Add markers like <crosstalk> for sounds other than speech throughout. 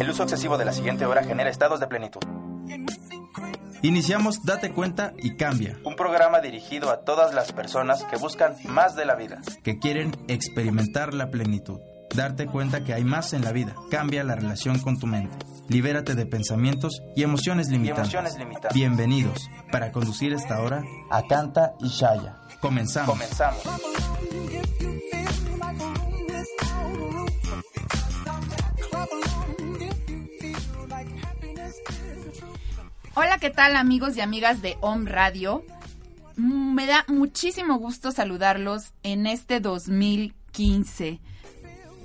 El uso excesivo de la siguiente hora genera estados de plenitud. Iniciamos Date cuenta y cambia, Un programa dirigido a todas las personas que buscan más de la vida. que quieren experimentar la plenitud. Darte cuenta que hay más en la vida. Cambia la relación con tu mente. Libérate de pensamientos y emociones limitantes. emociones limitantes. Bienvenidos. Para conducir esta hora, Akanta y Shaya. Comenzamos. Comenzamos. Hola, ¿qué tal amigos y amigas de Home Radio? Mm, Me da muchísimo gusto saludarlos en este 2015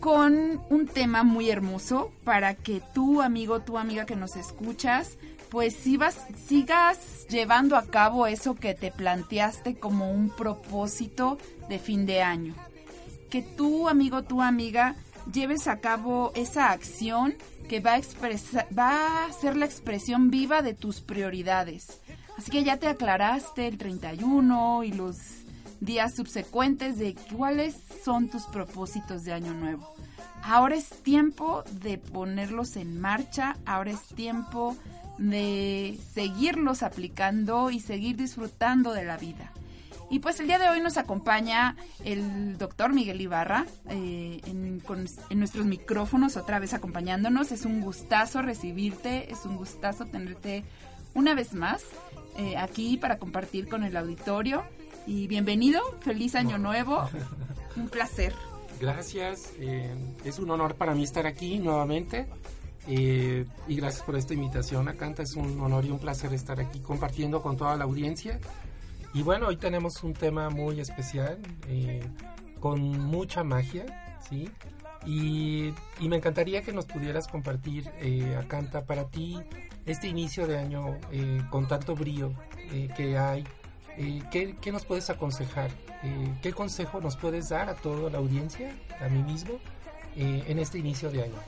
con un tema muy hermoso para que tú, amigo, tu amiga que nos escuchas, pues sigas, sigas llevando a cabo eso que te planteaste como un propósito de fin de año. Que tú, amigo, tu amiga, lleves a cabo esa acción que va a, expresa- va a ser la expresión viva de tus prioridades. Así que ya te aclaraste el 31 y los días subsecuentes de cuáles son tus propósitos de año nuevo. Ahora es tiempo de ponerlos en marcha, ahora es tiempo de seguirlos aplicando y seguir disfrutando de la vida. Y pues el día de hoy nos acompaña el doctor Miguel Ibarra eh, en, con- en nuestros micrófonos, otra vez acompañándonos. Es un gustazo recibirte, es un gustazo tenerte una vez más eh, aquí para compartir con el auditorio. Y bienvenido, feliz año nuevo, <laughs> un placer. Gracias, eh, es un honor para mí estar aquí nuevamente eh, y gracias por esta invitación a Canta, es un honor y un placer estar aquí compartiendo con toda la audiencia. Y bueno, hoy tenemos un tema muy especial, eh, con mucha magia, ¿sí? Y, me encantaría que nos pudieras compartir, eh, a Canta, para ti este inicio de año eh, con tanto brío eh, que hay. ¿qué, qué nos puedes aconsejar? ¿Qué consejo nos puedes dar a toda la audiencia, a mí mismo, en este inicio de año?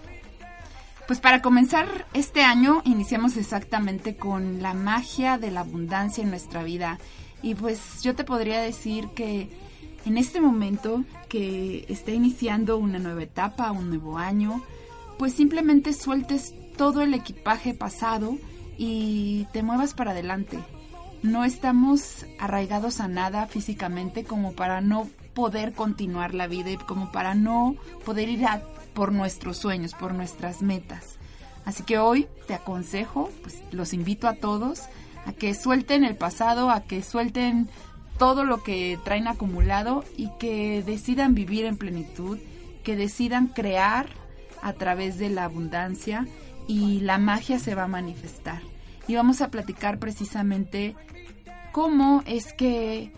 Pues para comenzar este año iniciamos exactamente con la magia de la abundancia en nuestra vida. Y pues yo te podría decir que en este momento que está iniciando una nueva etapa, un nuevo año, pues simplemente sueltes todo el equipaje pasado y te muevas para adelante. No estamos arraigados a nada físicamente como para no poder continuar la vida y como para no poder ir a por nuestros sueños, por nuestras metas. Así que hoy te aconsejo, pues los invito a todos a que suelten el pasado, a que suelten todo lo que traen acumulado y que decidan vivir en plenitud, que decidan crear a través de la abundancia y la magia se va a manifestar. Y vamos a platicar precisamente cómo es que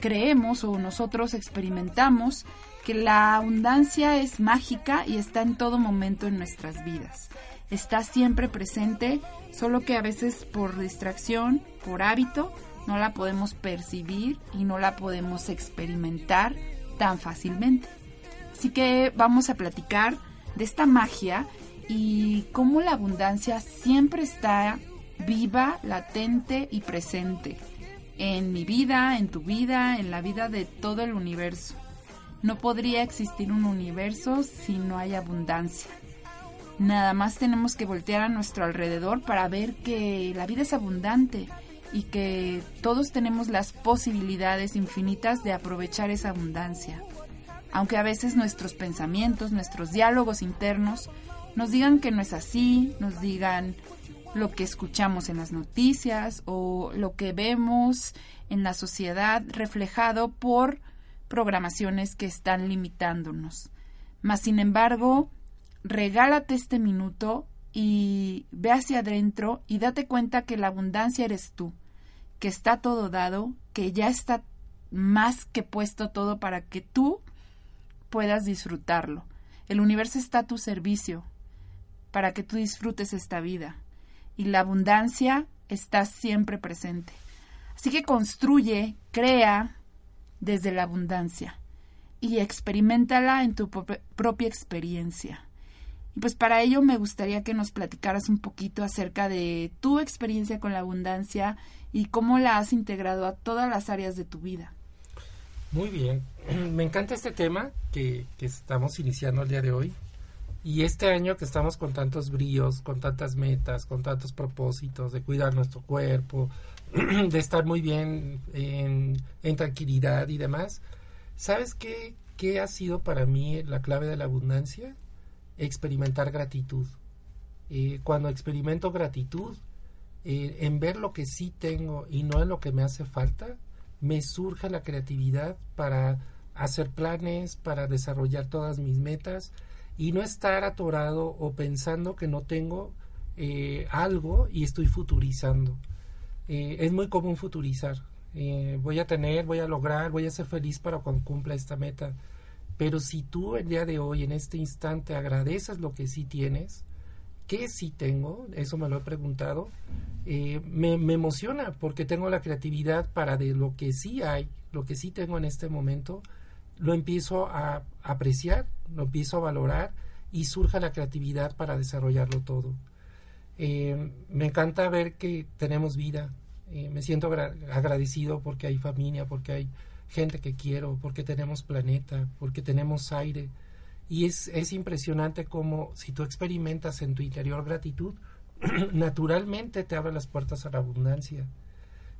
creemos o nosotros experimentamos que la abundancia es mágica y está en todo momento en nuestras vidas. Está siempre presente, solo que a veces por distracción, por hábito, no la podemos percibir y no la podemos experimentar tan fácilmente. Así que vamos a platicar de esta magia y cómo la abundancia siempre está viva, latente y presente en mi vida, en tu vida, en la vida de todo el universo. No podría existir un universo si no hay abundancia. Nada más tenemos que voltear a nuestro alrededor para ver que la vida es abundante y que todos tenemos las posibilidades infinitas de aprovechar esa abundancia. Aunque a veces nuestros pensamientos, nuestros diálogos internos nos digan que no es así, nos digan lo que escuchamos en las noticias o lo que vemos en la sociedad reflejado por programaciones que están limitándonos. Mas, sin embargo, regálate este minuto y ve hacia adentro y date cuenta que la abundancia eres tú, que está todo dado, que ya está más que puesto todo para que tú puedas disfrutarlo. El universo está a tu servicio para que tú disfrutes esta vida. Y la abundancia está siempre presente. Así que construye, crea desde la abundancia y experimentala en tu propia experiencia. Y pues para ello me gustaría que nos platicaras un poquito acerca de tu experiencia con la abundancia y cómo la has integrado a todas las áreas de tu vida. Muy bien, <clears throat> me encanta este tema que, estamos iniciando el día de hoy. Y este año que estamos con tantos bríos, con tantas metas, con tantos propósitos de cuidar nuestro cuerpo, <clears throat> de estar muy bien en, en tranquilidad y demás, ¿sabes qué, qué ha sido para mí la clave de la abundancia? Experimentar gratitud. Eh, cuando experimento gratitud, eh, en ver lo que sí tengo y no en lo que me hace falta, me surge la creatividad para hacer planes, para desarrollar todas mis metas y no estar atorado o pensando que no tengo eh, algo y estoy futurizando. Es muy común futurizar. Voy a tener, voy a lograr, voy a ser feliz para cuando cumpla esta meta. Pero si tú el día de hoy, en este instante, agradeces lo que sí tienes, que sí tengo, eso me lo he preguntado, me, me, emociona porque tengo la creatividad para de lo que sí hay, lo que sí tengo en este momento, lo empiezo a apreciar, lo empiezo a valorar y surja la creatividad para desarrollarlo todo. Eh, me encanta ver que tenemos vida, eh, me siento agradecido porque hay familia, porque hay gente que quiero, porque tenemos planeta, porque tenemos aire. Y es, es impresionante como si tú experimentas en tu interior gratitud, <clears throat> naturalmente te abre las puertas a la abundancia.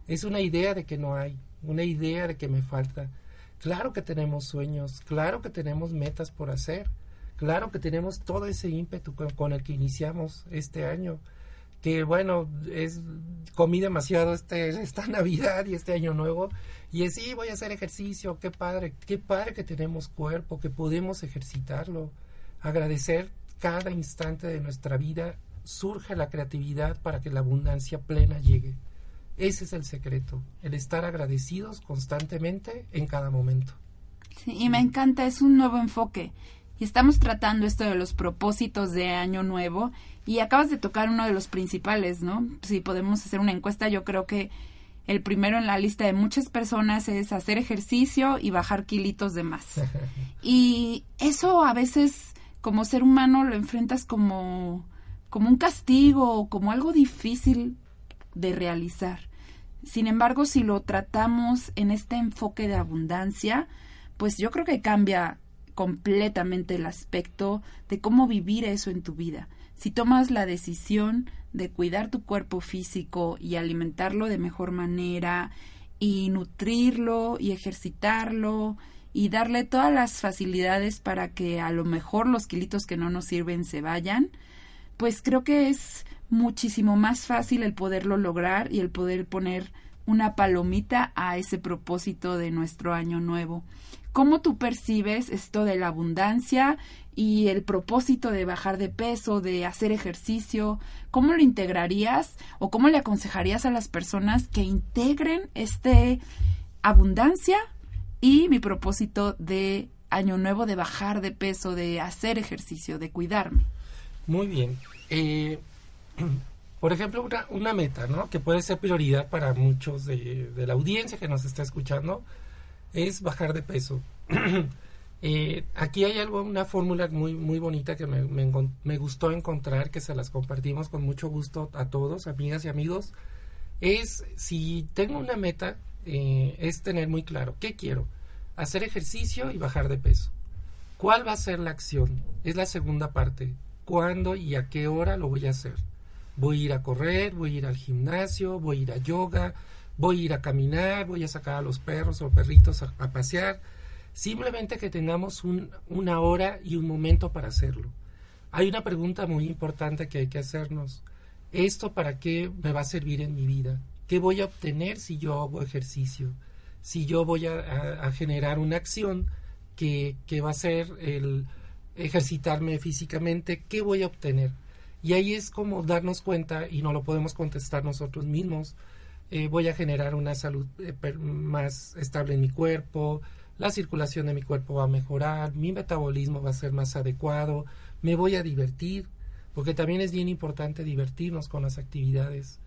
Es una idea de que no hay, una idea de que me falta, Claro que tenemos sueños, claro que tenemos metas por hacer, claro que tenemos todo ese ímpetu con, el que iniciamos este año, que bueno, es comí demasiado este, esta <laughs> Navidad y este año nuevo, y es sí, voy a hacer ejercicio, qué padre, qué padre que tenemos cuerpo, que podemos ejercitarlo, agradecer cada instante de nuestra vida, surge la creatividad para que la abundancia plena llegue. Ese es el secreto, el estar agradecidos constantemente en cada momento. Sí, y me encanta, es un nuevo enfoque. Y estamos tratando esto de los propósitos de año nuevo y acabas de tocar uno de los principales, ¿no? Si podemos hacer una encuesta, yo creo que el primero en la lista de muchas personas es hacer ejercicio y bajar kilitos de más. <laughs> y eso a veces como ser humano lo enfrentas como como un castigo o como algo difícil de realizar. Sin embargo, si lo tratamos en este enfoque de abundancia, pues yo creo que cambia completamente el aspecto de cómo vivir eso en tu vida. Si tomas la decisión de cuidar tu cuerpo físico y alimentarlo de mejor manera y nutrirlo y ejercitarlo y darle todas las facilidades para que a lo mejor los kilitos que no nos sirven se vayan, pues creo que es muchísimo más fácil el poderlo lograr y el poder poner una palomita a ese propósito de nuestro año nuevo. ¿Cómo tú percibes esto de la abundancia y el propósito de bajar de peso, de hacer ejercicio? ¿Cómo lo integrarías o cómo le aconsejarías a las personas que integren este abundancia y mi propósito de año nuevo de bajar de peso, de hacer ejercicio, de cuidarme? Muy bien. Eh, <clears throat> por ejemplo, una, una meta, ¿no? Que puede ser prioridad para muchos de, la audiencia que nos está escuchando, es bajar de peso. <clears throat> Eh, aquí hay algo, una fórmula muy, muy bonita que me, me, gustó encontrar, que se las compartimos con mucho gusto a todos, amigas y amigos. Es, si tengo una meta, eh, es tener muy claro, ¿qué quiero? Hacer ejercicio y bajar de peso. ¿Cuál va a ser la acción? Es la segunda parte. ¿Cuándo y a qué hora lo voy a hacer? Voy a ir a correr, voy a ir al gimnasio, voy a ir a yoga, voy a ir a caminar, voy a sacar a los perros o perritos a, pasear. Simplemente que tengamos una hora y un momento para hacerlo. Hay una pregunta muy importante que hay que hacernos. ¿Esto para qué me va a servir en mi vida? ¿Qué voy a obtener si yo hago ejercicio? Si yo voy a, generar una acción que, que va a ser el ejercitarme físicamente, ¿qué voy a obtener? Y ahí es como darnos cuenta, y no lo podemos contestar nosotros mismos, eh, voy a generar una salud eh, más estable en mi cuerpo, la circulación de mi cuerpo va a mejorar, mi metabolismo va a ser más adecuado, me voy a divertir, porque también es bien importante divertirnos con las actividades.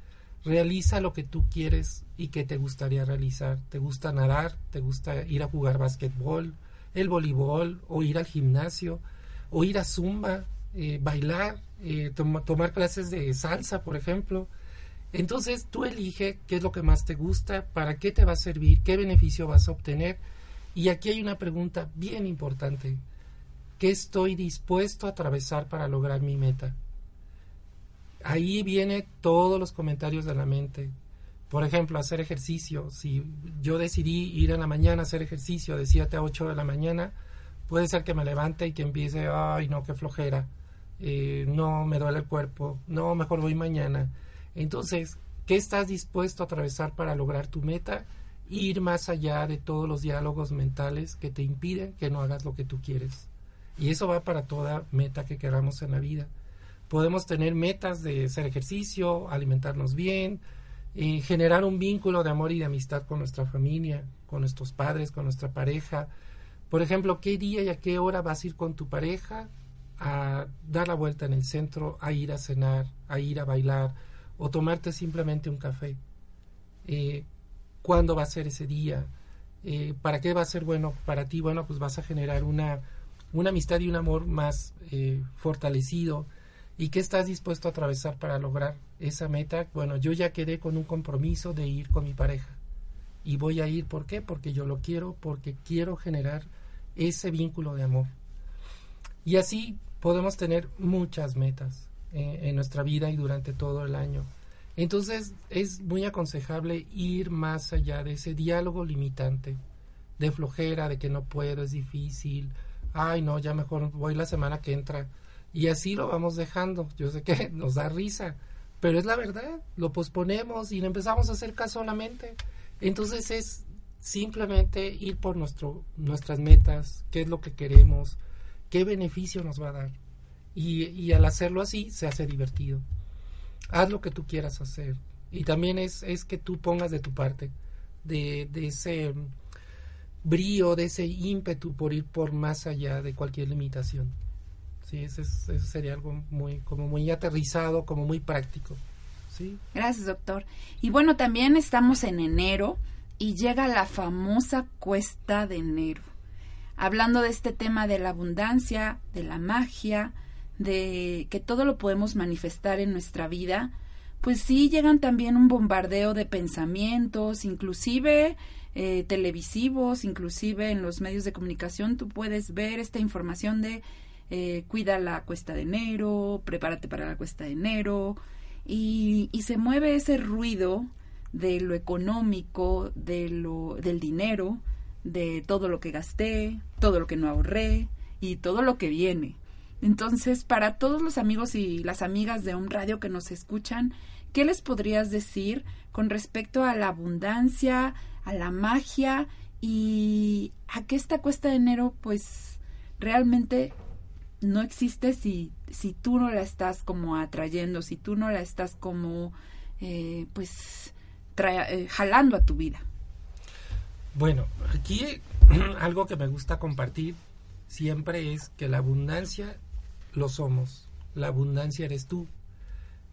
Realiza lo que tú quieres y que te gustaría realizar. ¿Te gusta nadar? ¿Te gusta ir a jugar básquetbol? ¿El voleibol? ¿O ir al gimnasio? ¿O ir a zumba? Eh, ¿Bailar? ¿Tomar clases de salsa, por ejemplo? Entonces tú elige qué es lo que más te gusta, para qué te va a servir, qué beneficio vas a obtener. Y aquí hay una pregunta bien importante. ¿Qué estoy dispuesto a atravesar para lograr mi meta? Ahí viene todos los comentarios de la mente. Por ejemplo, hacer ejercicio. Si yo decidí ir en la mañana a hacer ejercicio de 7 a 8 de la mañana, puede ser que me levante y que empiece, ay, no, qué flojera, eh, no, me duele el cuerpo, no, mejor voy mañana entonces, ¿qué estás dispuesto a atravesar para lograr tu meta? Ir más allá de todos los diálogos mentales que te impiden que no hagas lo que tú quieres. Y eso va para toda meta que queramos en la vida. Podemos tener metas de hacer ejercicio, alimentarnos bien, eh, generar un vínculo de amor y de amistad con nuestra familia, con nuestros padres, con nuestra pareja. Por ejemplo, ¿qué día y a qué hora vas a ir con tu pareja a dar la vuelta en el centro, a ir a cenar, a ir a bailar, o tomarte simplemente un café. Eh, ¿Cuándo va a ser ese día? Eh, ¿Para qué va a ser bueno para ti? Bueno, pues vas a generar una, una amistad y un amor más eh, fortalecido. ¿Y qué estás dispuesto a atravesar para lograr esa meta? Bueno, yo ya quedé con un compromiso de ir con mi pareja. Y voy a ir, ¿por qué? Porque yo lo quiero, porque quiero generar ese vínculo de amor. Y así podemos tener muchas metas. Eh, en nuestra vida y durante todo el año. Entonces es muy aconsejable ir más allá de ese diálogo limitante, de flojera, de que no puedo, es difícil, ay no, ya mejor voy la semana que entra. Y así lo vamos dejando. Yo sé que <laughs> nos da risa, pero es la verdad, lo posponemos y no empezamos a hacer caso solamente. Entonces es simplemente ir por nuestro, nuestras metas, qué es lo que queremos, qué beneficio nos va a dar. Y, al hacerlo así se hace divertido. Haz lo que tú quieras hacer. Y también es, es que tú pongas de tu parte, de, ese brío, de ese ímpetu por ir por más allá de cualquier limitación. Sí, eso, sería algo muy, como muy aterrizado, como muy práctico. Sí. Gracias, doctor. Y bueno, también estamos en enero y llega la famosa cuesta de enero. Hablando de este tema de la abundancia, de la magia, de que todo lo podemos manifestar en nuestra vida, pues sí llegan también un bombardeo de pensamientos, inclusive eh, televisivos, inclusive en los medios de comunicación, tú puedes ver esta información de eh, cuida la cuesta de enero, prepárate para la cuesta de enero, y, y se mueve ese ruido de lo económico, de lo, del dinero, de todo lo que gasté, todo lo que no ahorré y todo lo que viene. Entonces, para todos los amigos y las amigas de un radio que nos escuchan, ¿qué les podrías decir con respecto a la abundancia, a la magia y a que esta cuesta de enero, pues realmente no existe si, si tú no la estás como atrayendo, si tú no la estás como, eh, pues, eh, jalando a tu vida? Bueno, aquí <clears throat> algo que me gusta compartir siempre es que la abundancia lo somos. La abundancia eres tú.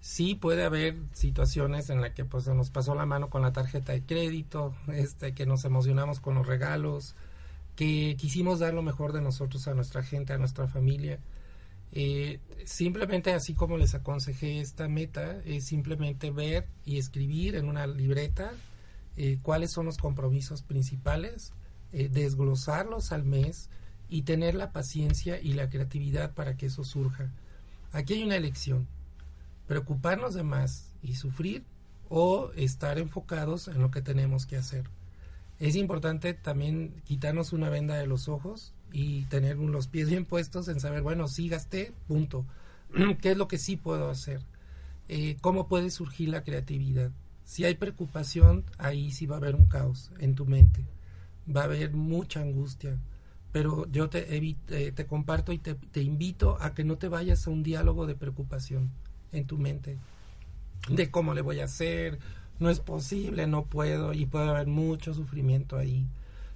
Sí puede haber situaciones en las que pues nos pasó la mano con la tarjeta de crédito, este, que nos emocionamos con los regalos, que quisimos dar lo mejor de nosotros a nuestra gente, a nuestra familia. Eh, simplemente así como les aconsejé esta meta, es simplemente ver y escribir en una libreta eh, cuáles son los compromisos principales, eh, desglosarlos al mes, y tener la paciencia y la creatividad para que eso surja. Aquí hay una elección, preocuparnos de más y sufrir o estar enfocados en lo que tenemos que hacer. Es importante también quitarnos una venda de los ojos y tener los pies bien puestos en saber, bueno, sí gasté, punto. <clears throat> ¿Qué es lo que sí puedo hacer? Eh, ¿Cómo puede surgir la creatividad? Si hay preocupación, ahí sí va a haber un caos en tu mente. Va a haber mucha angustia pero yo te, eh, te comparto y te, invito a que no te vayas a un diálogo de preocupación en tu mente, de cómo le voy a hacer, no es posible, no puedo, y puede haber mucho sufrimiento ahí.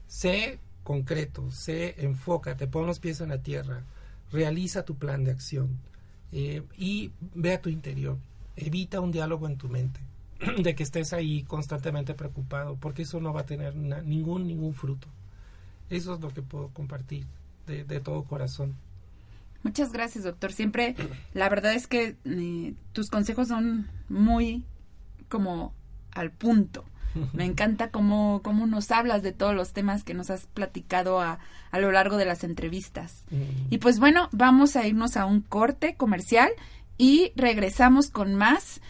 Sé concreto, sé, enfócate, pon los pies en la tierra, realiza tu plan de acción eh, y ve a tu interior. Evita un diálogo en tu mente <clears throat> de que estés ahí constantemente preocupado, porque eso no va a tener ningún, ningún fruto. Eso es lo que puedo compartir de, de todo corazón. Muchas gracias, doctor. Siempre, la verdad es que eh, tus consejos son muy como al punto. Me <laughs> encanta cómo, cómo nos hablas de todos los temas que nos has platicado a, a lo largo de las entrevistas. Mm. Y pues bueno, vamos a irnos a un corte comercial y regresamos con más.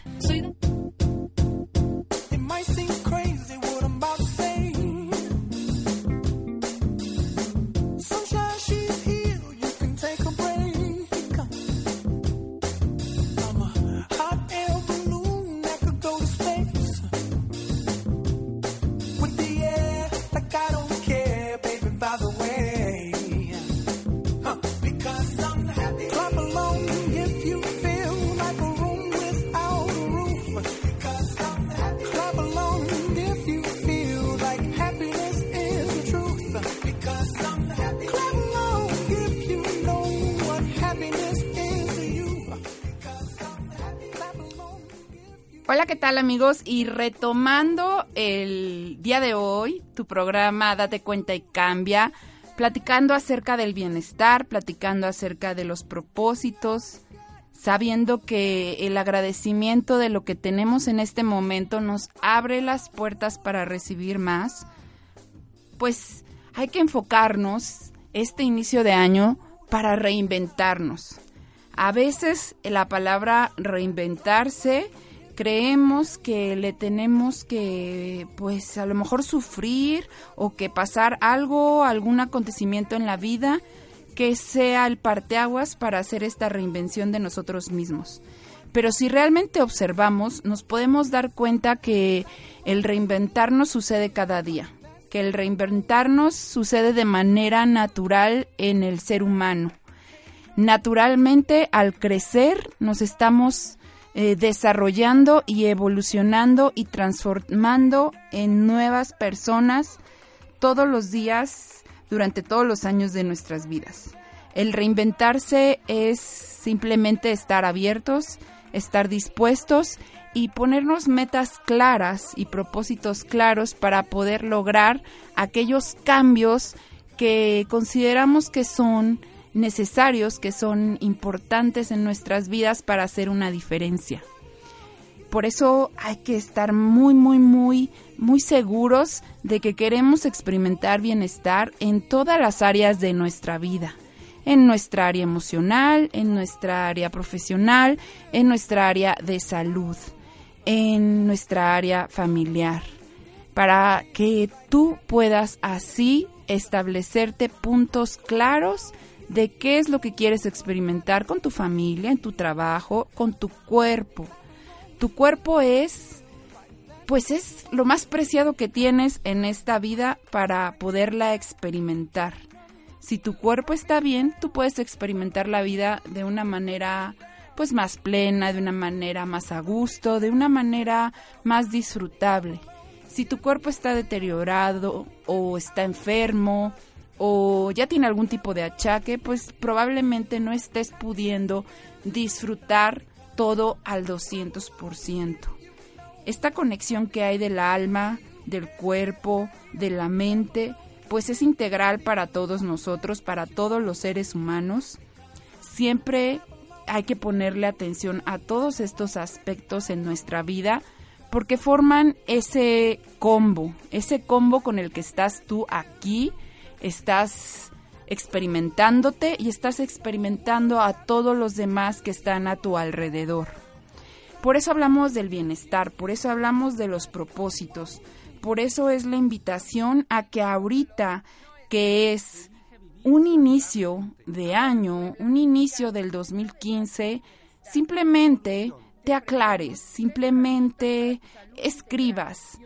Hola, ¿qué tal amigos? Y retomando el día de hoy, tu programa Date cuenta y cambia, platicando acerca del bienestar, platicando acerca de los propósitos, sabiendo que el agradecimiento de lo que tenemos en este momento nos abre las puertas para recibir más, pues hay que enfocarnos este inicio de año para reinventarnos. A veces la palabra reinventarse creemos que le tenemos que, pues a lo mejor sufrir o que pasar algo, algún acontecimiento en la vida que sea el parteaguas para hacer esta reinvención de nosotros mismos. Pero si realmente observamos, nos podemos dar cuenta que el reinventarnos sucede cada día, que el reinventarnos sucede de manera natural en el ser humano. Naturalmente, al crecer, nos estamos eh, desarrollando y evolucionando y transformando en nuevas personas todos los días durante todos los años de nuestras vidas. El reinventarse es simplemente estar abiertos, estar dispuestos y ponernos metas claras y propósitos claros para poder lograr aquellos cambios que consideramos que son necesarios, que son importantes en nuestras vidas para hacer una diferencia. Por eso hay que estar muy, muy, muy, muy seguros de que queremos experimentar bienestar en todas las áreas de nuestra vida. En nuestra área emocional, en nuestra área profesional, en nuestra área de salud, en nuestra área familiar. Para que tú puedas así establecerte puntos claros de qué es lo que quieres experimentar con tu familia, en tu trabajo, con tu cuerpo. Tu cuerpo es, pues es lo más preciado que tienes en esta vida para poderla experimentar. Si tu cuerpo está bien, tú puedes experimentar la vida de una manera pues más plena, de una manera más a gusto, de una manera más disfrutable. Si tu cuerpo está deteriorado o está enfermo o ya tiene algún tipo de achaque, pues probablemente no estés pudiendo disfrutar todo al 200%. Esta conexión que hay del alma, del cuerpo, de la mente, pues es integral para todos nosotros, para todos los seres humanos. Siempre hay que ponerle atención a todos estos aspectos en nuestra vida porque forman ese combo, ese combo con el que estás tú aquí estás experimentándote y estás experimentando a todos los demás que están a tu alrededor. Por eso hablamos del bienestar, por eso hablamos de los propósitos, por eso es la invitación a que ahorita, que es un inicio de año, un inicio del 2015, simplemente te aclares, simplemente escribas,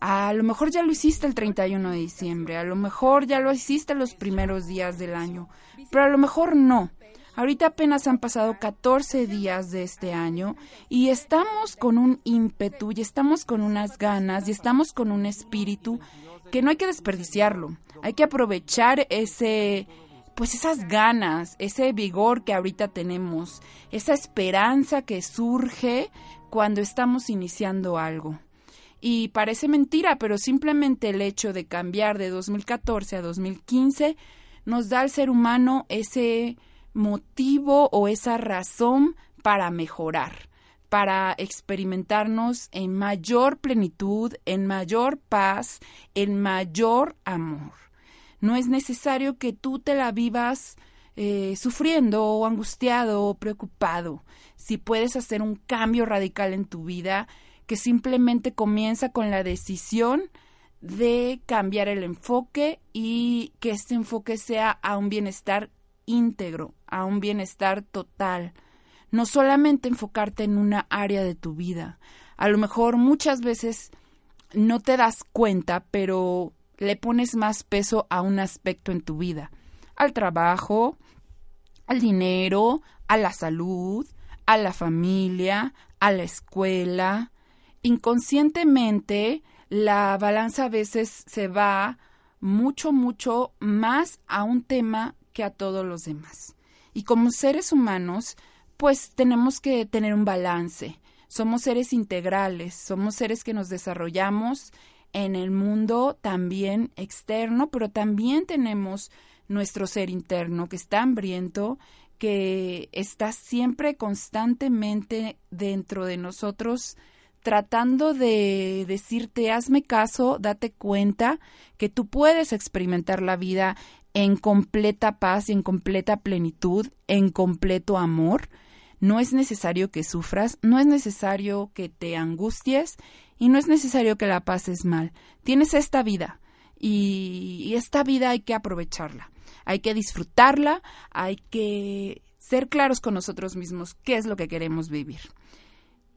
a lo mejor ya lo hiciste el 31 de diciembre, a lo mejor ya lo hiciste los primeros días del año, pero a lo mejor no. Ahorita apenas han pasado 14 días de este año y estamos con un ímpetu y estamos con unas ganas y estamos con un espíritu que no hay que desperdiciarlo. Hay que aprovechar ese pues esas ganas, ese vigor que ahorita tenemos, esa esperanza que surge cuando estamos iniciando algo. Y parece mentira, pero simplemente el hecho de cambiar de 2014 a 2015 nos da al ser humano ese motivo o esa razón para mejorar, para experimentarnos en mayor plenitud, en mayor paz, en mayor amor. No es necesario que tú te la vivas eh, sufriendo o angustiado o preocupado. Si puedes hacer un cambio radical en tu vida, que simplemente comienza con la decisión de cambiar el enfoque y que este enfoque sea a un bienestar íntegro, a un bienestar total. No solamente enfocarte en una área de tu vida. A lo mejor muchas veces no te das cuenta, pero le pones más peso a un aspecto en tu vida. Al trabajo, al dinero, a la salud, a la familia, a la escuela. Inconscientemente, la balanza a veces se va mucho, mucho más a un tema a todos los demás. Y como seres humanos, pues tenemos que tener un balance. Somos seres integrales, somos seres que nos desarrollamos en el mundo también externo, pero también tenemos nuestro ser interno que está hambriento, que está siempre constantemente dentro de nosotros tratando de decirte hazme caso, date cuenta que tú puedes experimentar la vida en completa paz y en completa plenitud, en completo amor. No es necesario que sufras, no es necesario que te angusties y no es necesario que la pases mal. Tienes esta vida y, esta vida hay que aprovecharla, hay que disfrutarla, hay que ser claros con nosotros mismos qué es lo que queremos vivir.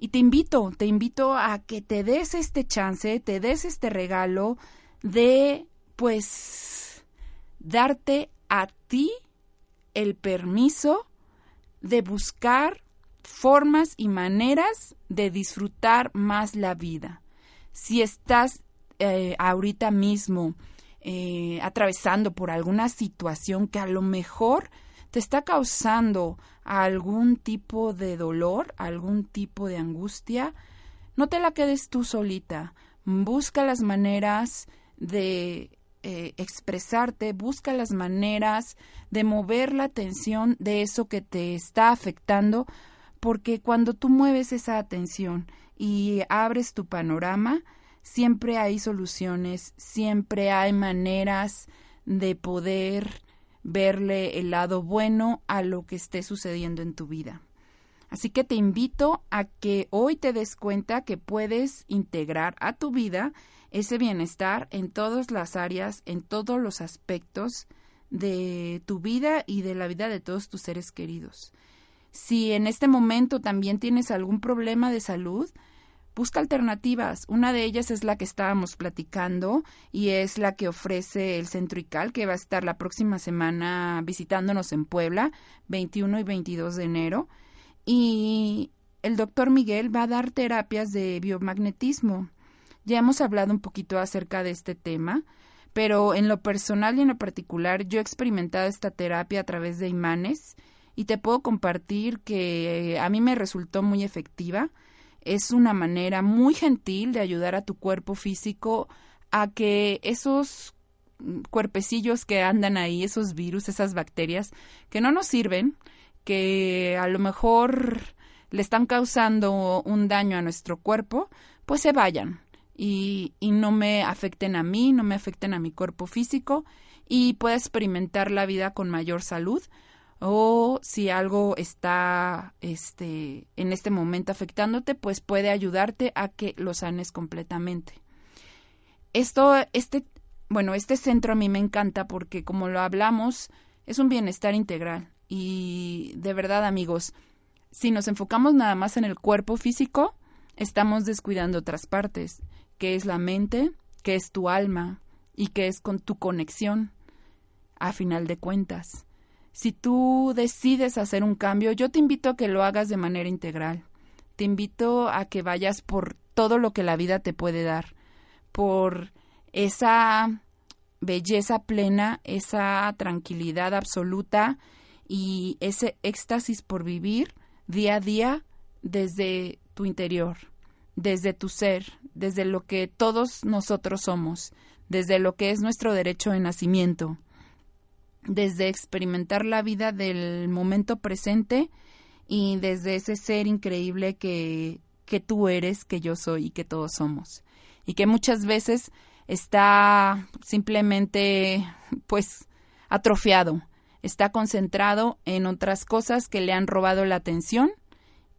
Y te invito, te invito a que te des este chance, te des este regalo de, pues, darte a ti el permiso de buscar formas y maneras de disfrutar más la vida. Si estás eh, ahorita mismo eh, atravesando por alguna situación que a lo mejor te está causando algún tipo de dolor, algún tipo de angustia, no te la quedes tú solita. Busca las maneras de eh, expresarte, busca las maneras de mover la atención de eso que te está afectando, porque cuando tú mueves esa atención y abres tu panorama, siempre hay soluciones, siempre hay maneras de poder verle el lado bueno a lo que esté sucediendo en tu vida. Así que te invito a que hoy te des cuenta que puedes integrar a tu vida ese bienestar en todas las áreas, en todos los aspectos de tu vida y de la vida de todos tus seres queridos. Si en este momento también tienes algún problema de salud, busca alternativas. Una de ellas es la que estábamos platicando y es la que ofrece el Centro ICAL, que va a estar la próxima semana visitándonos en Puebla, 21 y 22 de enero. Y el doctor Miguel va a dar terapias de biomagnetismo. Ya hemos hablado un poquito acerca de este tema, pero en lo personal y en lo particular yo he experimentado esta terapia a través de imanes y te puedo compartir que a mí me resultó muy efectiva. Es una manera muy gentil de ayudar a tu cuerpo físico a que esos cuerpecillos que andan ahí, esos virus, esas bacterias, que no nos sirven, que a lo mejor le están causando un daño a nuestro cuerpo, pues se vayan y, no me afecten a mí, no me afecten a mi cuerpo físico y pueda experimentar la vida con mayor salud o si algo está este en este momento afectándote, pues puede ayudarte a que lo sanes completamente. Esto este bueno, este centro a mí me encanta porque como lo hablamos, es un bienestar integral y de verdad, amigos, si nos enfocamos nada más en el cuerpo físico, estamos descuidando otras partes qué es la mente, qué es tu alma y qué es con tu conexión, a final de cuentas. Si tú decides hacer un cambio, yo te invito a que lo hagas de manera integral. Te invito a que vayas por todo lo que la vida te puede dar, por esa belleza plena, esa tranquilidad absoluta y ese éxtasis por vivir día a día desde tu interior, desde tu ser, desde lo que todos nosotros somos, desde lo que es nuestro derecho de nacimiento, desde experimentar la vida del momento presente y desde ese ser increíble que, que tú eres, que yo soy y que todos somos. Y que muchas veces está simplemente pues atrofiado, está concentrado en otras cosas que le han robado la atención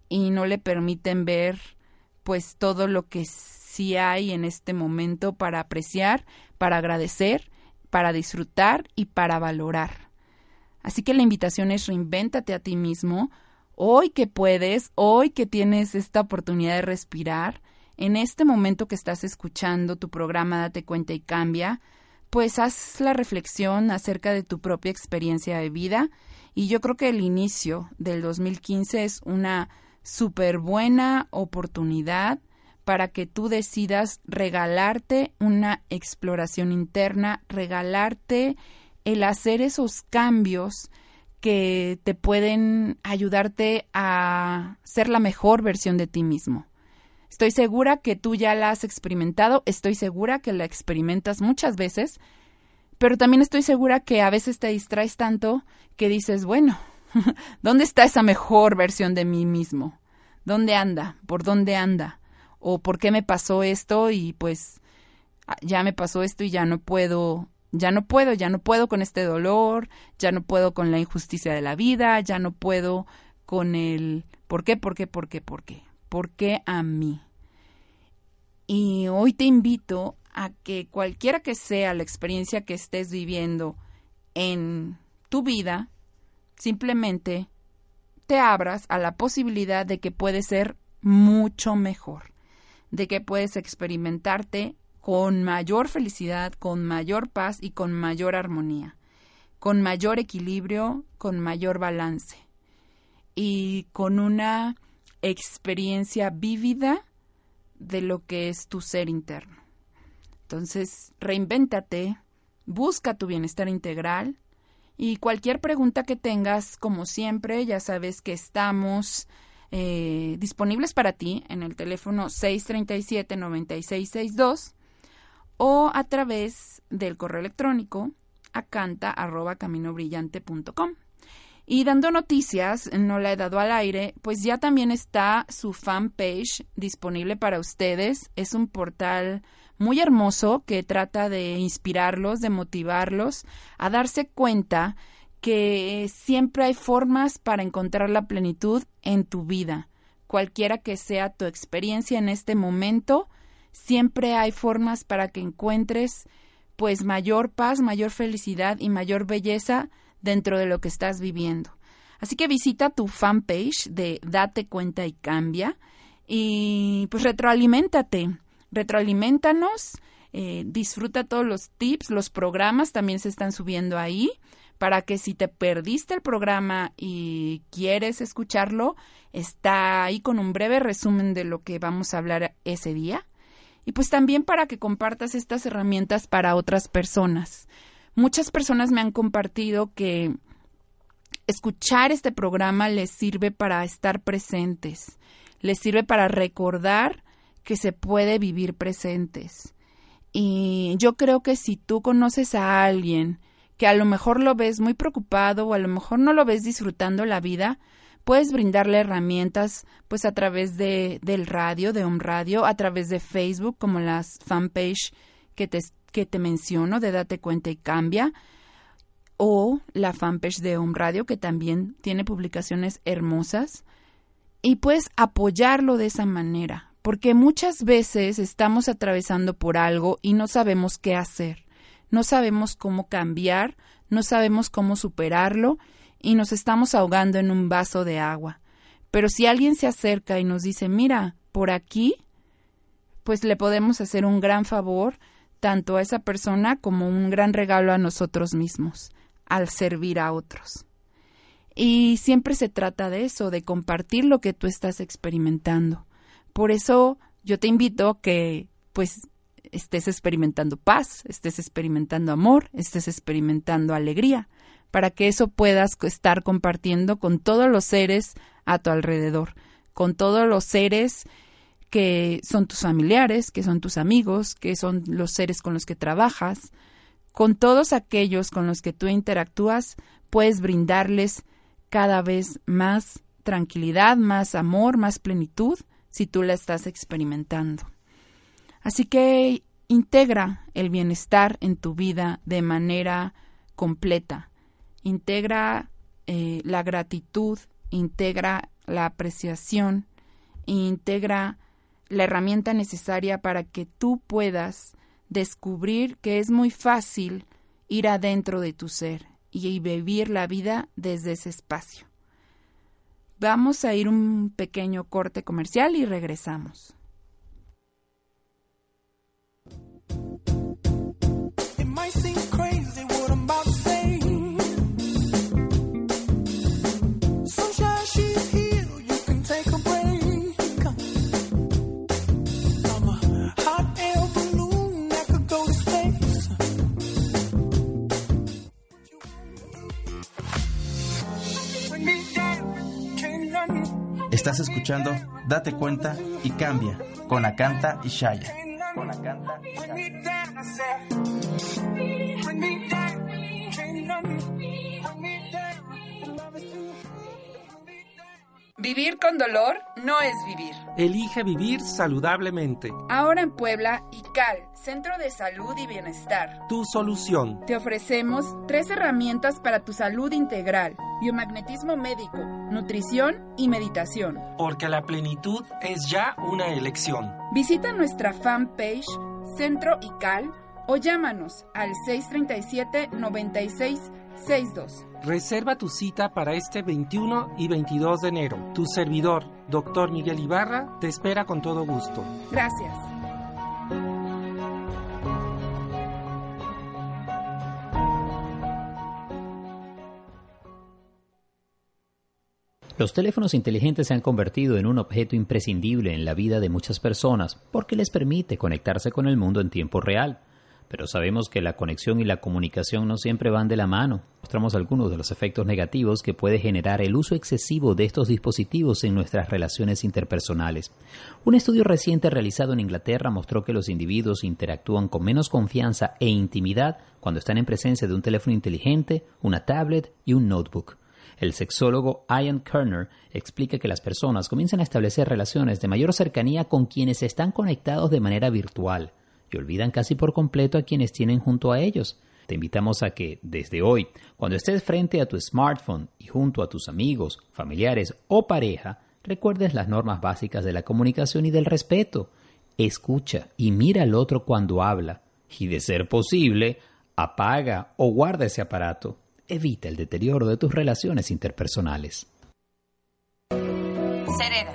y no le permiten ver pues todo lo que sí hay en este momento para apreciar, para agradecer para disfrutar y para valorar. Así que la invitación es reinvéntate a ti mismo, hoy que puedes, hoy que tienes esta oportunidad de respirar, en este momento que estás escuchando tu programa Date cuenta y cambia, pues haz la reflexión acerca de tu propia experiencia de vida y yo creo que el inicio del 2015 es una súper buena oportunidad para que tú decidas regalarte una exploración interna, regalarte el hacer esos cambios que te pueden ayudarte a ser la mejor versión de ti mismo. Estoy segura que tú ya la has experimentado, estoy segura que la experimentas muchas veces, pero también estoy segura que a veces te distraes tanto que dices, bueno, <laughs> ¿dónde está esa mejor versión de mí mismo? ¿Dónde anda? ¿Por dónde anda? O por qué me pasó esto y pues ah, ya me pasó esto y ya no puedo, ya no puedo, ya no puedo con este dolor, ya no puedo con la injusticia de la vida, ya no puedo con el ¿por qué, por qué, por qué, por qué? ¿Por qué a mí? Y hoy te invito a que cualquiera que sea la experiencia que estés viviendo en tu vida, simplemente te abras a la posibilidad de que puede ser mucho mejor de que puedes experimentarte con mayor felicidad, con mayor paz y con mayor armonía, con mayor equilibrio, con mayor balance y con una experiencia vívida de lo que es tu ser interno. Entonces, reinvéntate, busca tu bienestar integral y cualquier pregunta que tengas, como siempre, ya sabes que estamos eh, disponibles para ti en el teléfono 637-9662 o a través del correo electrónico acanta.caminobrillante.com. Y dando noticias, no la he dado al aire, pues ya también está su fanpage disponible para ustedes. Es un portal muy hermoso que trata de inspirarlos, de motivarlos a darse cuenta que siempre hay formas para encontrar la plenitud en tu vida. Cualquiera que sea tu experiencia en este momento, siempre hay formas para que encuentres pues mayor paz, mayor felicidad y mayor belleza dentro de lo que estás viviendo. Así que visita tu fanpage de Date cuenta y cambia y pues retroaliméntate, retroalimentanos, eh, disfruta todos los tips, los programas también se están subiendo ahí para que si te perdiste el programa y quieres escucharlo, está ahí con un breve resumen de lo que vamos a hablar ese día. Y pues también para que compartas estas herramientas para otras personas. Muchas personas me han compartido que escuchar este programa les sirve para estar presentes, les sirve para recordar que se puede vivir presentes. Y yo creo que si tú conoces a alguien que a lo mejor lo ves muy preocupado o a lo mejor no lo ves disfrutando la vida, puedes brindarle herramientas pues a través de, del radio, de Home Radio, a través de Facebook, como las fanpage que te, que te menciono, de Date Cuenta y Cambia, o la fanpage de Home Radio, que también tiene publicaciones hermosas, y puedes apoyarlo de esa manera, porque muchas veces estamos atravesando por algo y no sabemos qué hacer no sabemos cómo cambiar, no sabemos cómo superarlo y nos estamos ahogando en un vaso de agua. Pero si alguien se acerca y nos dice, mira, por aquí, pues le podemos hacer un gran favor tanto a esa persona como un gran regalo a nosotros mismos al servir a otros. Y siempre se trata de eso, de compartir lo que tú estás experimentando. Por eso yo te invito que pues estés experimentando paz, estés experimentando amor, estés experimentando alegría, para que eso puedas estar compartiendo con todos los seres a tu alrededor, con todos los seres que son tus familiares, que son tus amigos, que son los seres con los que trabajas, con todos aquellos con los que tú interactúas, puedes brindarles cada vez más tranquilidad, más amor, más plenitud, si tú la estás experimentando. Así que integra el bienestar en tu vida de manera completa. Integra eh, la gratitud, integra la apreciación, integra la herramienta necesaria para que tú puedas descubrir que es muy fácil ir adentro de tu ser y vivir la vida desde ese espacio. Vamos a ir un pequeño corte comercial y regresamos. Estás escuchando Date cuenta y cambia con Acanta y Shaya. Con Acanta Vivir con dolor no es vivir. Elige vivir saludablemente. Ahora en Puebla, ICAL, Centro de Salud y Bienestar. Tu solución. Te ofrecemos tres herramientas para tu salud integral. Biomagnetismo médico, nutrición y meditación. Porque la plenitud es ya una elección. Visita nuestra fanpage Centro ICAL o llámanos al 637 9662. Reserva tu cita para este 21 y 22 de enero. Tu servidor, Dr. Miguel Ibarra, te espera con todo gusto. Gracias. Los teléfonos inteligentes se han convertido en un objeto imprescindible en la vida de muchas personas porque les permite conectarse con el mundo en tiempo real. Pero sabemos que la conexión y la comunicación no siempre van de la mano. Mostramos algunos de los efectos negativos que puede generar el uso excesivo de estos dispositivos en nuestras relaciones interpersonales. Un estudio reciente realizado en Inglaterra mostró que los individuos interactúan con menos confianza e intimidad cuando están en presencia de un teléfono inteligente, una tablet y un notebook. El sexólogo Ian Kerner explica que las personas comienzan a establecer relaciones de mayor cercanía con quienes están conectados de manera virtual y olvidan casi por completo a quienes tienen junto a ellos. Te invitamos a que, desde hoy, cuando estés frente a tu smartphone y junto a tus amigos, familiares o pareja, recuerdes las normas básicas de la comunicación y del respeto. Escucha y mira al otro cuando habla y, de ser posible, apaga o guarda ese aparato evita el deterioro de tus relaciones interpersonales. Cereda,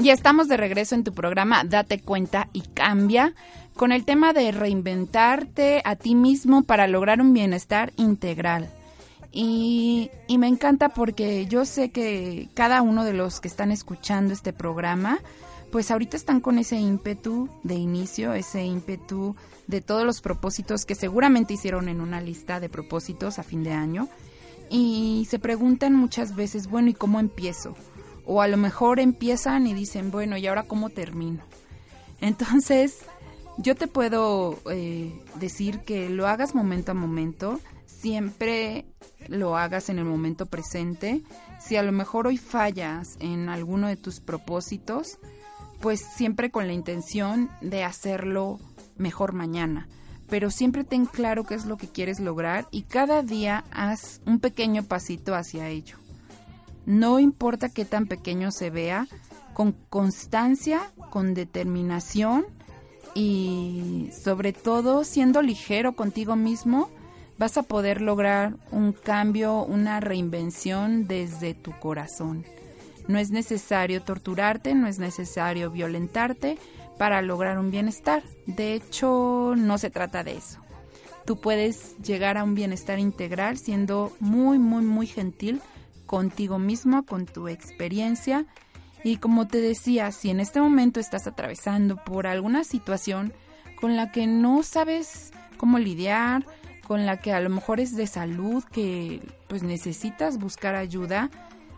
Ya estamos de regreso en tu programa Date cuenta y cambia con el tema de reinventarte a ti mismo para lograr un bienestar integral. Y, y, me encanta porque yo sé que cada uno de los que están escuchando este programa, pues ahorita están con ese ímpetu de inicio, ese ímpetu de todos los propósitos que seguramente hicieron en una lista de propósitos a fin de año y se preguntan muchas veces, bueno, ¿y cómo empiezo? O a lo mejor empiezan y dicen, bueno, ¿y ahora cómo termino? <laughs> Entonces, yo te puedo eh, decir que lo hagas momento a momento, siempre lo hagas en el momento presente. Si a lo mejor hoy fallas en alguno de tus propósitos, pues siempre con la intención de hacerlo mejor mañana. Pero siempre ten claro qué es lo que quieres lograr y cada día haz un pequeño pasito hacia ello. No importa qué tan pequeño se vea, con constancia, con determinación y sobre todo siendo ligero contigo mismo, vas a poder lograr un cambio, una reinvención desde tu corazón. No es necesario torturarte, no es necesario violentarte para lograr un bienestar. De hecho, no se trata de eso. Tú puedes llegar a un bienestar integral siendo muy, muy, muy gentil contigo mismo, con tu experiencia y como te decía, si en este momento estás atravesando por alguna situación con la que no sabes cómo lidiar, con la que a lo mejor es de salud, que pues necesitas buscar ayuda,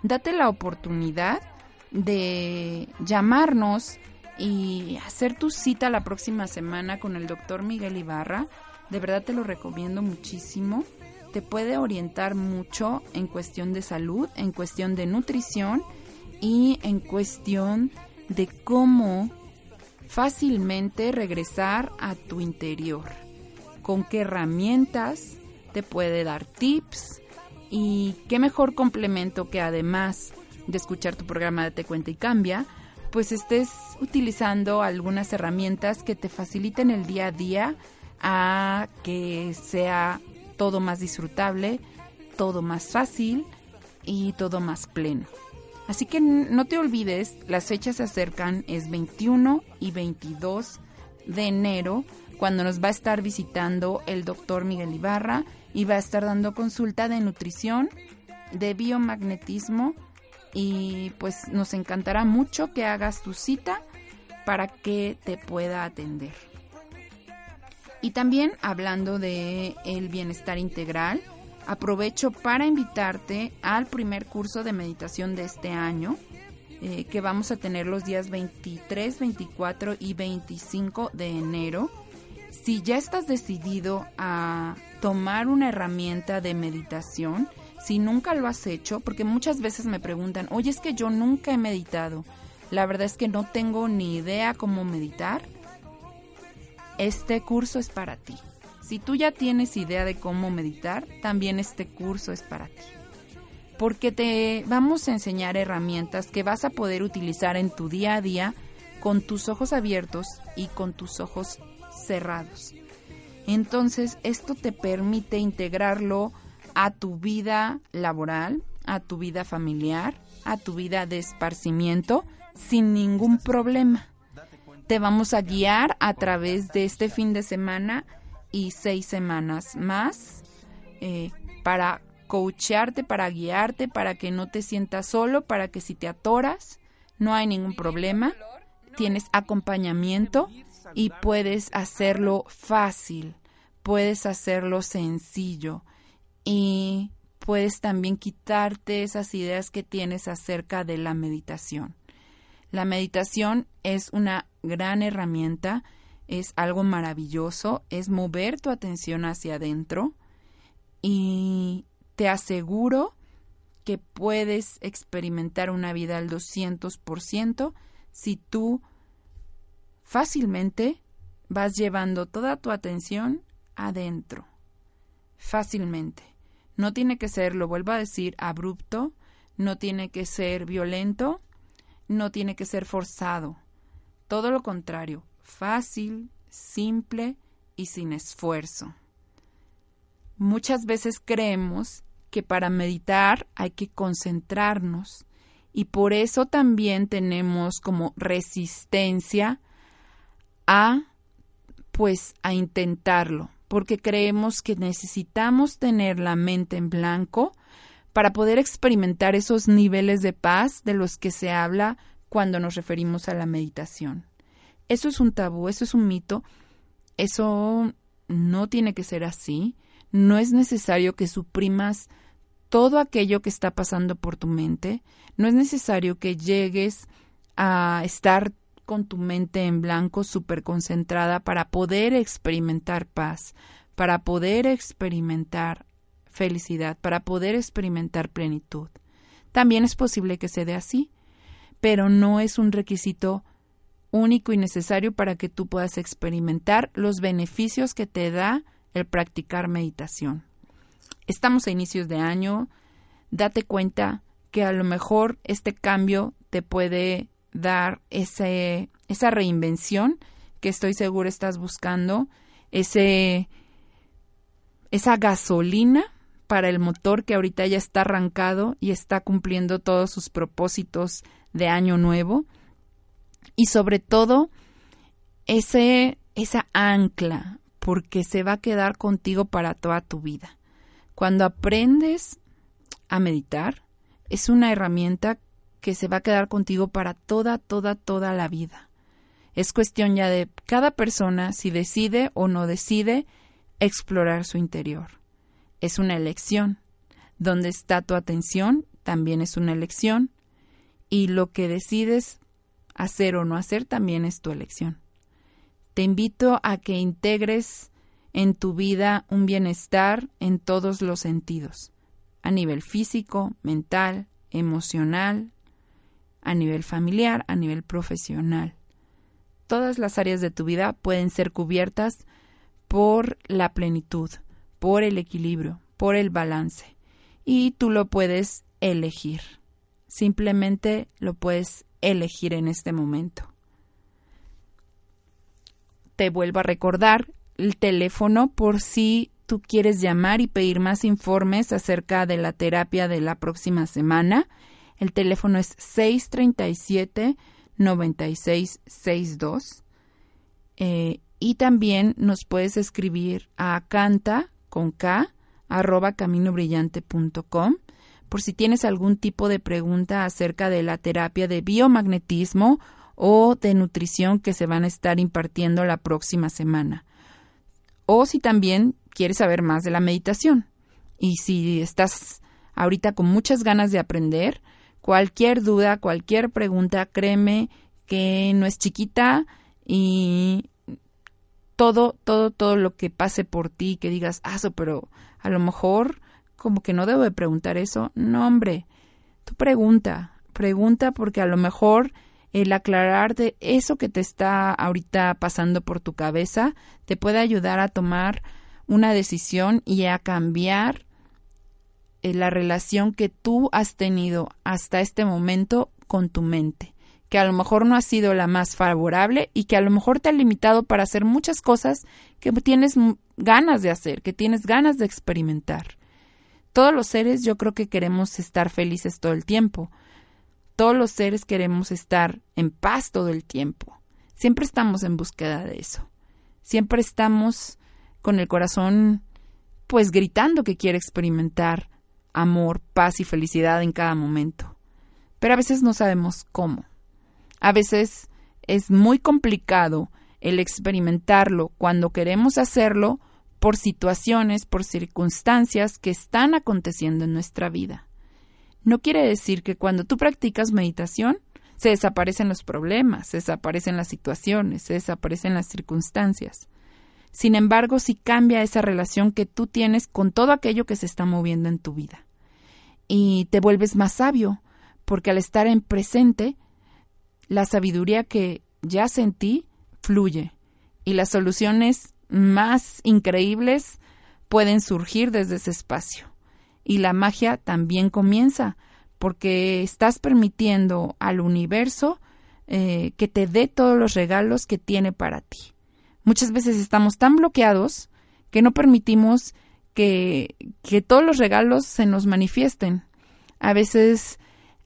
date la oportunidad de llamarnos y hacer tu cita la próxima semana con el doctor Miguel Ibarra. De verdad te lo recomiendo muchísimo. Te puede orientar mucho en cuestión de salud, en cuestión de nutrición y en cuestión de cómo fácilmente regresar a tu interior, con qué herramientas te puede dar tips y qué mejor complemento que además de escuchar tu programa de Te Cuenta y Cambia, pues estés utilizando algunas herramientas que te faciliten el día a día a que sea todo más disfrutable, todo más fácil y todo más pleno. Así que no te olvides, las fechas se acercan, es 21 y 22 de enero, cuando nos va a estar visitando el doctor Miguel Ibarra y va a estar dando consulta de nutrición, de biomagnetismo y pues nos encantará mucho que hagas tu cita para que te pueda atender. Y también hablando de el bienestar integral, aprovecho para invitarte al primer curso de meditación de este año, eh, que vamos a tener los días 23, 24 y 25 de enero. Si ya estás decidido a tomar una herramienta de meditación, si nunca lo has hecho, porque muchas veces me preguntan, oye, es que yo nunca he meditado, la verdad es que no tengo ni idea cómo meditar, este curso es para ti. Si tú ya tienes idea de cómo meditar, también este curso es para ti. Porque te vamos a enseñar herramientas que vas a poder utilizar en tu día a día con tus ojos abiertos y con tus ojos cerrados. Entonces, esto te permite integrarlo a tu vida laboral, a tu vida familiar, a tu vida de esparcimiento sin ningún problema. Te vamos a guiar a través de este fin de semana y seis semanas más eh, para coachearte, para guiarte, para que no te sientas solo, para que si te atoras, no hay ningún problema, tienes acompañamiento y puedes hacerlo fácil, puedes hacerlo sencillo y puedes también quitarte esas ideas que tienes acerca de la meditación. La meditación es una gran herramienta es algo maravilloso, es mover tu atención hacia adentro y te aseguro que puedes experimentar una vida al 200% si tú fácilmente vas llevando toda tu atención adentro. Fácilmente. No tiene que ser, lo vuelvo a decir, abrupto, no tiene que ser violento, no tiene que ser forzado. Todo lo contrario, fácil, simple y sin esfuerzo. Muchas veces creemos que para meditar hay que concentrarnos y por eso también tenemos como resistencia a pues a intentarlo, porque creemos que necesitamos tener la mente en blanco para poder experimentar esos niveles de paz de los que se habla cuando nos referimos a la meditación. Eso es un tabú, eso es un mito, eso no tiene que ser así, no es necesario que suprimas todo aquello que está pasando por tu mente. No es necesario que llegues a estar con tu mente en blanco, súper concentrada, para poder experimentar paz, para poder experimentar felicidad, para poder experimentar plenitud. También es posible que se dé así, pero no es un requisito único y necesario para que tú puedas experimentar los beneficios que te da el practicar meditación. Estamos a inicios de año, date cuenta que a lo mejor este cambio te puede dar ese, esa reinvención que estoy seguro estás buscando, ese, esa gasolina para el motor que ahorita ya está arrancado y está cumpliendo todos sus propósitos de año nuevo. Y sobre todo, ese, esa ancla, porque se va a quedar contigo para toda tu vida. Cuando aprendes a meditar, es una herramienta que se va a quedar contigo para toda, toda, toda la vida. Es cuestión ya de cada persona si decide o no decide explorar su interior. Es una elección. Donde está tu atención también es una elección. Y lo que decides hacer o no hacer también es tu elección. Te invito a que integres en tu vida un bienestar en todos los sentidos, a nivel físico, mental, emocional, a nivel familiar, a nivel profesional. Todas las áreas de tu vida pueden ser cubiertas por la plenitud, por el equilibrio, por el balance. Y tú lo puedes elegir. Simplemente lo puedes elegir en este momento. Te vuelvo a recordar el teléfono por si tú quieres llamar y pedir más informes acerca de la terapia de la próxima semana. El teléfono es 637-9662. Eh, y también nos puedes escribir a canta con arroba por si tienes algún tipo de pregunta acerca de la terapia de biomagnetismo o de nutrición que se van a estar impartiendo la próxima semana. O si también quieres saber más de la meditación. Y si estás ahorita con muchas ganas de aprender, Cualquier duda, cualquier pregunta, créeme que no es chiquita y todo, todo, todo lo que pase por ti, que digas, ah, pero a lo mejor como que no debo de preguntar eso. No, hombre, tú pregunta, pregunta porque a lo mejor el aclarar de eso que te está ahorita pasando por tu cabeza te puede ayudar a tomar una decisión y a cambiar eh, la relación que tú has tenido hasta este momento con tu mente, que a lo mejor no ha sido la más favorable y que a lo mejor te ha limitado para hacer muchas cosas que tienes ganas de hacer, que tienes ganas de experimentar. Todos los seres yo creo que queremos estar felices todo el tiempo. Todos los seres queremos estar en paz todo el tiempo. Siempre estamos en búsqueda de eso. Siempre estamos con el corazón pues gritando que quiere experimentar amor, paz y felicidad en cada momento. Pero a veces no sabemos cómo. A veces es muy complicado el experimentarlo cuando queremos hacerlo por situaciones, por circunstancias que están aconteciendo en nuestra vida. No quiere decir que cuando tú practicas meditación se desaparecen los problemas, se desaparecen las situaciones, se desaparecen las circunstancias. Sin embargo, sí cambia esa relación que tú tienes con todo aquello que se está moviendo en tu vida. Y te vuelves más sabio, porque al estar en presente, la sabiduría que ya sentí fluye y las soluciones más increíbles pueden surgir desde ese espacio. Y la magia también comienza, porque estás permitiendo al universo eh, que te dé todos los regalos que tiene para ti. Muchas veces estamos tan bloqueados que no permitimos que, que todos los regalos se nos manifiesten. A veces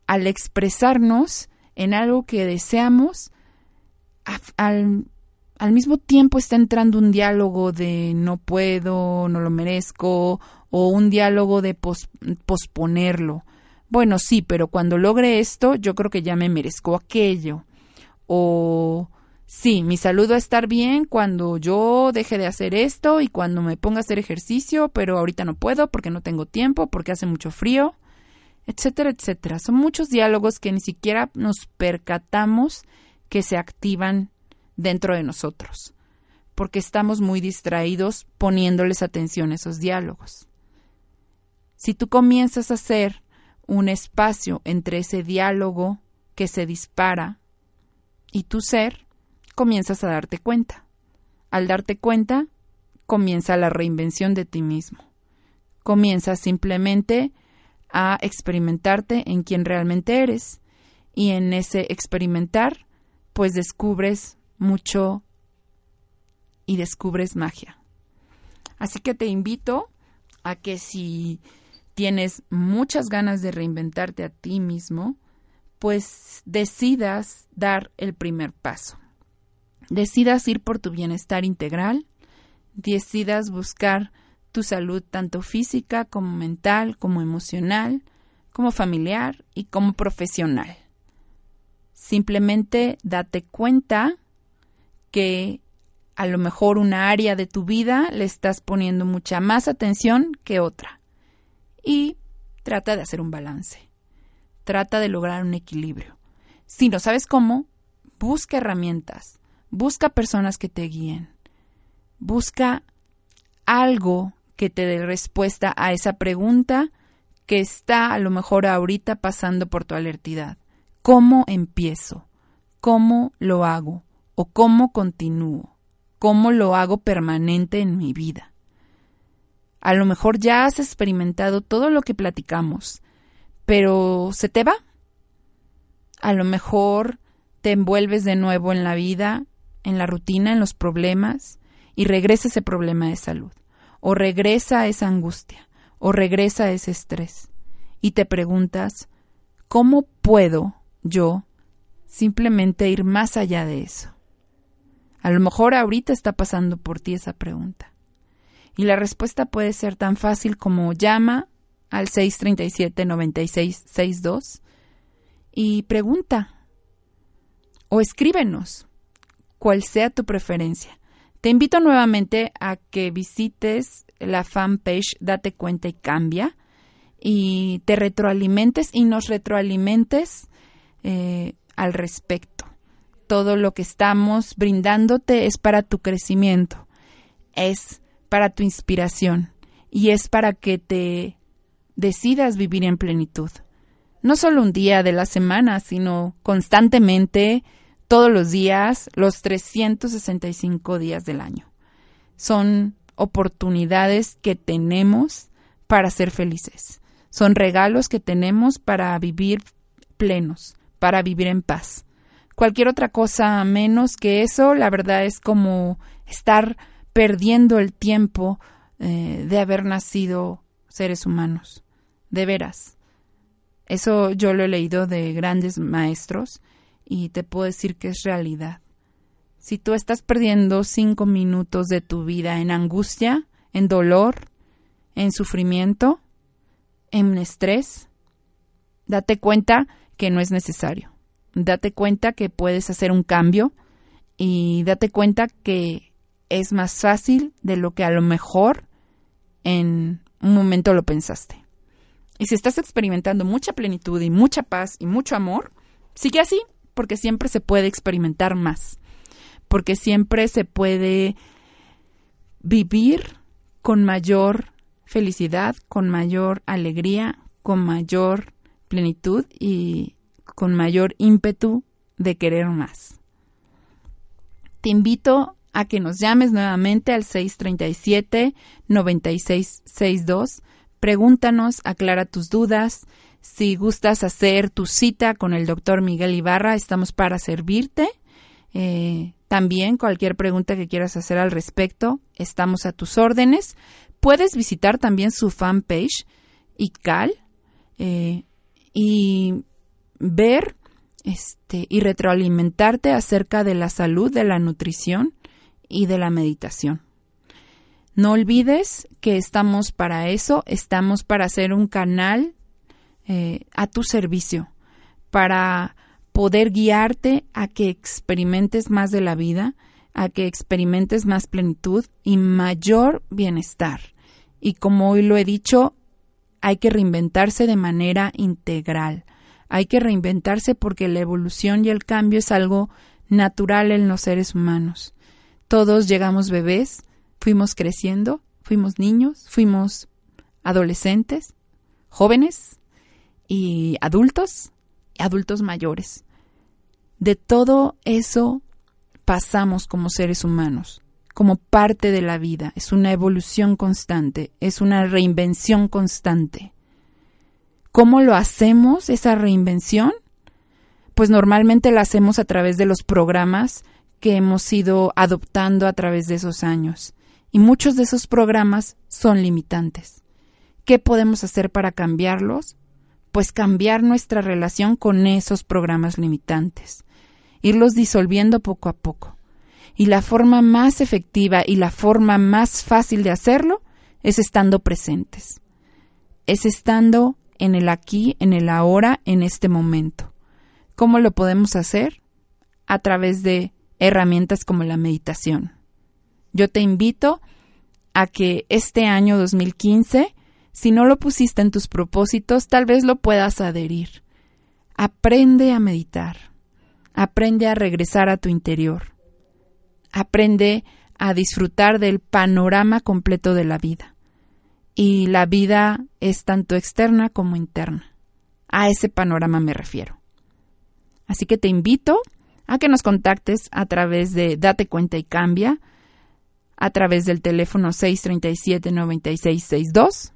al expresarnos en algo que deseamos, al, mismo tiempo está entrando un diálogo de no puedo, no lo merezco, o un diálogo de posponerlo. Bueno, sí, pero cuando logre esto, yo creo que ya me merezco aquello. O sí, mi salud va a estar bien cuando yo deje de hacer esto y cuando me ponga a hacer ejercicio, pero ahorita no puedo porque no tengo tiempo, porque hace mucho frío, etcétera, etcétera. Son muchos diálogos que ni siquiera nos percatamos que se activan dentro de nosotros, porque estamos muy distraídos poniéndoles atención a esos diálogos. Si tú comienzas a hacer un espacio entre ese diálogo que se dispara y tu ser, comienzas a darte cuenta. Al darte cuenta, comienza la reinvención de ti mismo. Comienzas simplemente a experimentarte en quien realmente eres y en ese experimentar, pues descubres mucho y descubres magia. Así que te invito a que si tienes muchas ganas de reinventarte a ti mismo, pues decidas dar el primer paso. Decidas ir por tu bienestar integral, decidas buscar tu salud tanto física como mental, como emocional, como familiar y como profesional. Simplemente date cuenta que a lo mejor una área de tu vida le estás poniendo mucha más atención que otra y trata de hacer un balance. Trata de lograr un equilibrio. Si no sabes cómo, busca herramientas, busca personas que te guíen, busca algo que te dé respuesta a esa pregunta que está a lo mejor ahorita pasando por tu alertidad. ¿Cómo empiezo? ¿Cómo lo hago? ¿O cómo continúo? ¿Cómo lo hago permanente en mi vida? A lo mejor ya has experimentado todo lo que platicamos, pero se te va. A lo mejor te envuelves de nuevo en la vida, en la rutina, en los problemas, y regresa ese problema de salud, o regresa esa angustia, o regresa ese estrés. Y te preguntas, ¿cómo puedo yo simplemente ir más allá de eso? A lo mejor ahorita está pasando por ti esa pregunta. Y la respuesta puede ser tan fácil como llama al 637-9662 y pregunta o escríbenos, cual sea tu preferencia. Te invito nuevamente a que visites la fanpage Date cuenta y cambia y te retroalimentes y nos retroalimentes eh, al respecto. Todo lo que estamos brindándote es para tu crecimiento. Es para tu inspiración y es para que te decidas vivir en plenitud. No solo un día de la semana, sino constantemente, todos los días, los 365 días del año. Son oportunidades que tenemos para ser felices. Son regalos que tenemos para vivir plenos, para vivir en paz. Cualquier otra cosa menos que eso, la verdad es como estar perdiendo el tiempo eh, de haber nacido seres humanos. De veras. Eso yo lo he leído de grandes maestros y te puedo decir que es realidad. Si tú estás perdiendo cinco minutos de tu vida en angustia, en dolor, en sufrimiento, en estrés, date cuenta que no es necesario. Date cuenta que puedes hacer un cambio y date cuenta que es más fácil de lo que a lo mejor en un momento lo pensaste. Y si estás experimentando mucha plenitud y mucha paz y mucho amor, sigue así, porque siempre se puede experimentar más, porque siempre se puede vivir con mayor felicidad, con mayor alegría, con mayor plenitud y con mayor ímpetu de querer más. Te invito a que nos llames nuevamente al 637-9662. Pregúntanos, aclara tus dudas. Si gustas hacer tu cita con el doctor Miguel Ibarra, estamos para servirte. Eh, también cualquier pregunta que quieras hacer al respecto, estamos a tus órdenes. Puedes visitar también su fanpage, ICAL, eh, y ver este, y retroalimentarte acerca de la salud, de la nutrición y de la meditación. No olvides que estamos para eso, estamos para hacer un canal eh, a tu servicio, para poder guiarte a que experimentes más de la vida, a que experimentes más plenitud y mayor bienestar. Y como hoy lo he dicho, hay que reinventarse de manera integral. Hay que reinventarse porque la evolución y el cambio es algo natural en los seres humanos. Todos llegamos bebés, fuimos creciendo, fuimos niños, fuimos adolescentes, jóvenes y adultos, adultos mayores. De todo eso pasamos como seres humanos, como parte de la vida. Es una evolución constante, es una reinvención constante. ¿Cómo lo hacemos, esa reinvención? Pues normalmente la hacemos a través de los programas que hemos ido adoptando a través de esos años. Y muchos de esos programas son limitantes. ¿Qué podemos hacer para cambiarlos? Pues cambiar nuestra relación con esos programas limitantes, irlos disolviendo poco a poco. Y la forma más efectiva y la forma más fácil de hacerlo es estando presentes. Es estando en el aquí, en el ahora, en este momento. ¿Cómo lo podemos hacer? A través de herramientas como la meditación. Yo te invito a que este año 2015, si no lo pusiste en tus propósitos, tal vez lo puedas adherir. Aprende a meditar. Aprende a regresar a tu interior. Aprende a disfrutar del panorama completo de la vida. Y la vida es tanto externa como interna. A ese panorama me refiero. Así que te invito a que nos contactes a través de Date Cuenta y Cambia, a través del teléfono 637-9662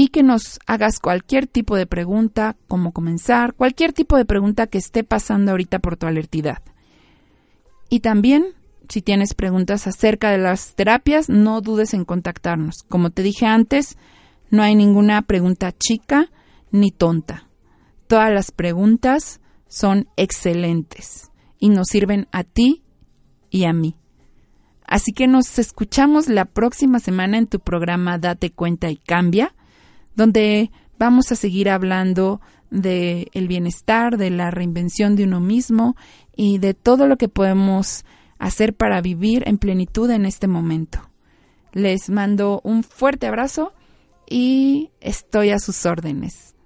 y que nos hagas cualquier tipo de pregunta, cómo comenzar, cualquier tipo de pregunta que esté pasando ahorita por tu alertidad. Y también, si tienes preguntas acerca de las terapias, no dudes en contactarnos. Como te dije antes, no hay ninguna pregunta chica ni tonta. Todas las preguntas son excelentes y nos sirven a ti y a mí. Así que nos escuchamos la próxima semana en tu programa Date cuenta y cambia, donde vamos a seguir hablando de el bienestar, de la reinvención de uno mismo y de todo lo que podemos hacer para vivir en plenitud en este momento. Les mando un fuerte abrazo y estoy a sus órdenes.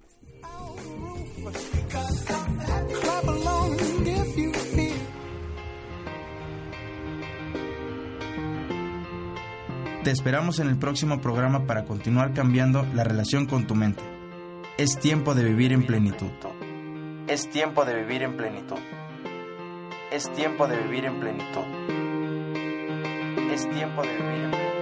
Te esperamos en el próximo programa para continuar cambiando la relación con tu mente. Es tiempo de vivir en plenitud. Es tiempo de vivir en plenitud. Es tiempo de vivir en plenitud. Es tiempo de vivir en plenitud.